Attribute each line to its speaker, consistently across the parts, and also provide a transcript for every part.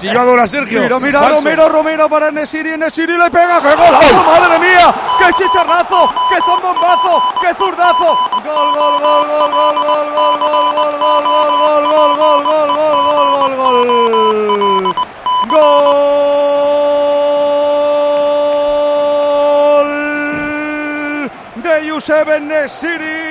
Speaker 1: Sigue ahora Sergio.
Speaker 2: Mira, mira,
Speaker 1: Falso.
Speaker 2: Romero, Romero para Nesiri, Nesiri le pega, ¡qué golazo, madre mía! ¡Qué chicharrazo! ¡Qué zombombazo! ¡Qué zurdazo! ¡Gol, gol, gol, gol, gol, gol, gol, gol, gol, gol, gol, gol, gol, gol, gol, gol, gol, gol! ¡Gol! de Yusef Nesiri.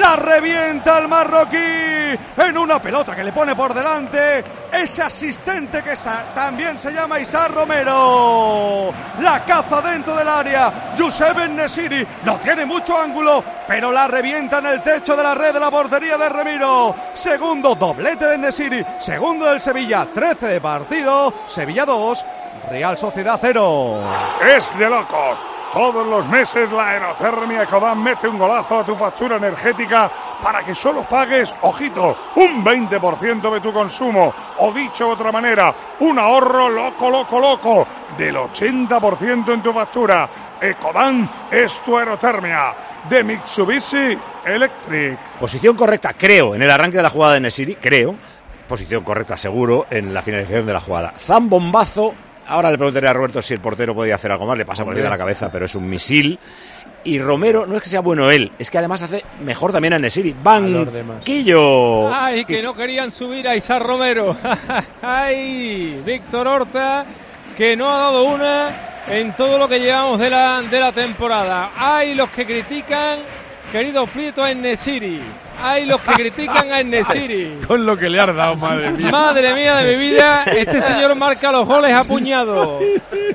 Speaker 2: La revienta el marroquí en una pelota que le pone por delante ese asistente que también se llama Isar Romero. La caza dentro del área. Yusef Nesiri no tiene mucho ángulo, pero la revienta en el techo de la red de la portería de Remiro. Segundo doblete de Nesiri. Segundo del Sevilla. 13 de partido. Sevilla 2. Real Sociedad 0.
Speaker 3: Es de locos. Todos los meses la aerotermia Ecodan mete un golazo a tu factura energética para que solo pagues, ojito, un 20% de tu consumo. O dicho de otra manera, un ahorro loco, loco, loco del 80% en tu factura. Ecodan es tu aerotermia de Mitsubishi Electric.
Speaker 4: Posición correcta, creo, en el arranque de la jugada de Nesiri, creo. Posición correcta, seguro, en la finalización de la jugada. Zambombazo. Ahora le preguntaré a Roberto si el portero podía hacer algo más. Le pasa por encima de la cabeza, pero es un misil. Y Romero, no es que sea bueno él, es que además hace mejor también a Nesiri. Banquillo.
Speaker 5: Ay, que no querían subir a Isar Romero. Ay, Víctor Horta, que no ha dado una en todo lo que llevamos de la, de la temporada. Ay, los que critican, querido Prieto, a Nesiri. Ay, los que critican a Nesiri.
Speaker 1: Con lo que le has dado, madre mía.
Speaker 5: Madre mía de mi vida, este señor marca los goles a puñado.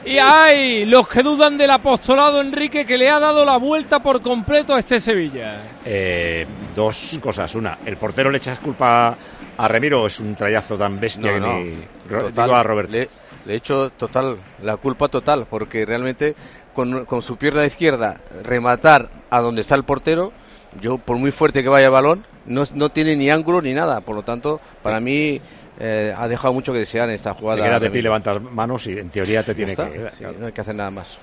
Speaker 5: Y hay los que dudan del apostolado Enrique que le ha dado la vuelta por completo a este Sevilla.
Speaker 4: Eh, dos cosas. Una, el portero le echas culpa a Remiro, es un trayazo tan bestia que
Speaker 6: No, no,
Speaker 4: ni.
Speaker 6: Total,
Speaker 4: digo a Roberto.
Speaker 6: Le, le he hecho total, la culpa total, porque realmente con, con su pierna izquierda rematar a donde está el portero, yo por muy fuerte que vaya el balón, no, no tiene ni ángulo ni nada. Por lo tanto, para mí eh, ha dejado mucho que desear en esta
Speaker 4: Te
Speaker 6: jugada.
Speaker 4: quedas de pie,
Speaker 6: Remiro.
Speaker 4: levantas manos y en teoría te tiene
Speaker 6: está,
Speaker 4: que.
Speaker 6: sí, no hay que hacer nada más.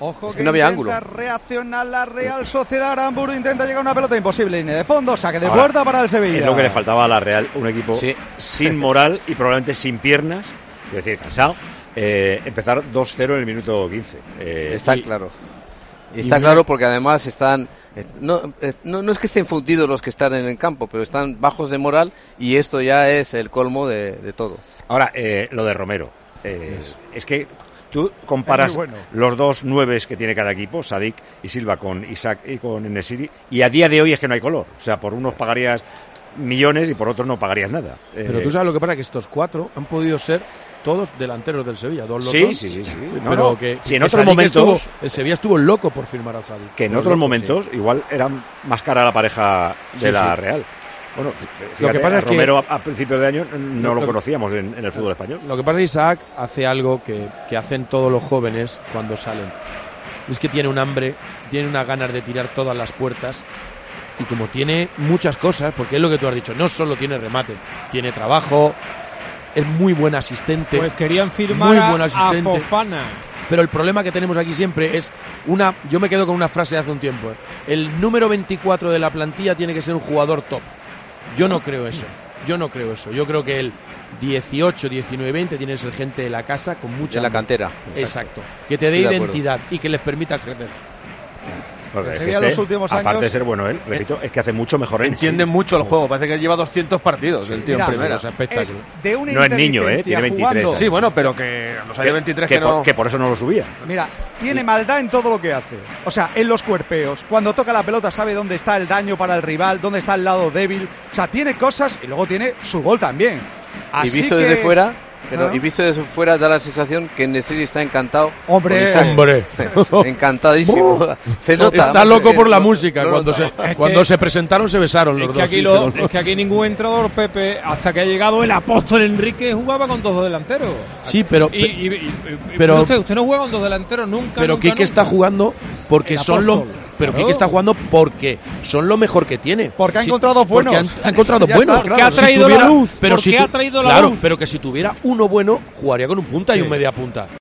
Speaker 2: Ojo
Speaker 6: Es que no había
Speaker 2: intenta
Speaker 6: ángulo.
Speaker 2: reaccionar la Real Sociedad. Aramburu intenta llegar a una pelota imposible. Línea de fondo, saque de
Speaker 4: Ahora,
Speaker 2: puerta para el Sevilla.
Speaker 4: Es lo que le faltaba a la Real, un equipo
Speaker 6: Sí.
Speaker 4: sin moral y probablemente sin piernas, es decir, cansado. eh, empezar 2-0 en el minuto 15. Eh,
Speaker 6: Está
Speaker 4: y-
Speaker 6: claro. Y está claro porque además están. est- No, es- no, no es que estén fundidos los que están en el campo, pero están bajos de moral y esto ya es el colmo de, de todo.
Speaker 4: Ahora, eh, lo de Romero. eh, es que tú comparas
Speaker 2: bueno.
Speaker 4: los dos nueves que tiene cada equipo, Sadik y Silva, con Isaac y con Enesiri, y a día de hoy es que no hay color. O sea, por unos pagarías millones y por otros no pagarías nada.
Speaker 1: Pero
Speaker 4: Eh,
Speaker 1: tú sabes lo que pasa, que estos cuatro han podido ser todos delanteros del Sevilla. Dos los
Speaker 4: Sí, sí, sí, sí.
Speaker 1: Pero
Speaker 4: no.
Speaker 1: que,
Speaker 4: Si en
Speaker 1: que
Speaker 4: otros
Speaker 1: Sadik
Speaker 4: momentos-
Speaker 1: estuvo- el Sevilla estuvo loco por firmar a Sadik.
Speaker 4: que en otros momentos igual era más cara la pareja de
Speaker 1: Sí,
Speaker 4: la. Real. Bueno, fíjate,
Speaker 1: Lo que pasa
Speaker 4: a
Speaker 1: es que-
Speaker 4: Romero a, a principios de año no
Speaker 1: Lo-
Speaker 4: lo,
Speaker 1: lo-
Speaker 4: conocíamos en, en el fútbol español.
Speaker 1: Lo que pasa es que Isaac hace algo que, que hacen todos los jóvenes cuando salen. Es que tiene un hambre, tiene unas ganas de tirar todas las puertas. Y como tiene muchas cosas, porque es lo que tú has dicho, no solo tiene remate, tiene trabajo, es muy buen asistente.
Speaker 5: Pues querían firmar
Speaker 1: Muy
Speaker 5: a-. Fofana.
Speaker 1: Pero el problema que tenemos aquí siempre es una. Yo me quedo con una frase de hace un tiempo. ¿eh? El número 24 de la plantilla tiene que ser un jugador top. Yo no creo eso. Yo no creo eso. Yo creo que el 18, 19, 20 tiene que ser gente de la casa con mucha.
Speaker 6: De la cantera.
Speaker 1: Exacto. Que te dé identidad y que les permita crecer.
Speaker 4: Porque
Speaker 2: El
Speaker 4: es
Speaker 2: Sevilla
Speaker 4: este,
Speaker 2: los últimos
Speaker 4: aparte
Speaker 2: años-
Speaker 4: de ser bueno él, repito, es que hace mucho mejor en
Speaker 7: Entiende mucho el juego. Parece que lleva 200 partidos el tío
Speaker 2: Mira,
Speaker 7: en primera.
Speaker 1: Espectáculo.
Speaker 2: Es de una
Speaker 4: No es niño, ¿eh? Tiene 23
Speaker 2: jugando.
Speaker 7: Sí, bueno, pero que los años 23 que,
Speaker 4: que,
Speaker 7: no.
Speaker 4: por, que por eso no lo subía.
Speaker 2: Mira, tiene maldad en todo lo que hace. O sea, en los cuerpeos. Cuando toca la pelota sabe dónde está el daño para el rival, dónde está el lado débil. O sea, tiene cosas y luego tiene su gol también. Así
Speaker 6: y visto
Speaker 2: que-
Speaker 6: desde fuera, pero-
Speaker 2: ¿Ah?
Speaker 6: y visto desde fuera da la sensación que Nesiri está encantado.
Speaker 2: Hombre.
Speaker 1: Hombre.
Speaker 6: Encantadísimo. Se nota.
Speaker 1: Está
Speaker 6: hombre,
Speaker 1: loco por la música. Cuando, se,
Speaker 5: Es
Speaker 1: cuando
Speaker 5: que-
Speaker 1: se presentaron se besaron
Speaker 5: Es
Speaker 1: los
Speaker 5: que,
Speaker 1: dos.
Speaker 5: aquí lo-
Speaker 1: se lo-
Speaker 5: es que aquí ningún entrenador, Pepe, hasta que ha llegado el apóstol Enrique, jugaba con dos delanteros.
Speaker 1: Sí, pero,
Speaker 5: Y, y- y- y-
Speaker 1: Pero-
Speaker 5: usted, usted no juega con dos delanteros nunca.
Speaker 1: pero
Speaker 5: nunca,
Speaker 1: Quique
Speaker 5: nunca.
Speaker 1: está jugando porque
Speaker 5: El
Speaker 1: son lo.
Speaker 5: apóstol.
Speaker 1: Pero
Speaker 5: Claro.
Speaker 1: Quique está jugando porque son lo mejor que tiene.
Speaker 2: Porque ha encontrado
Speaker 1: porque
Speaker 2: buenos.
Speaker 1: han, ha encontrado buenos.
Speaker 5: Porque ha
Speaker 1: Si
Speaker 5: traído la luz,
Speaker 1: Pero
Speaker 5: porque
Speaker 1: si
Speaker 5: ha traído la
Speaker 1: claro,
Speaker 5: luz.
Speaker 1: pero que si tuviera uno bueno, jugaría con un punta y un media punta.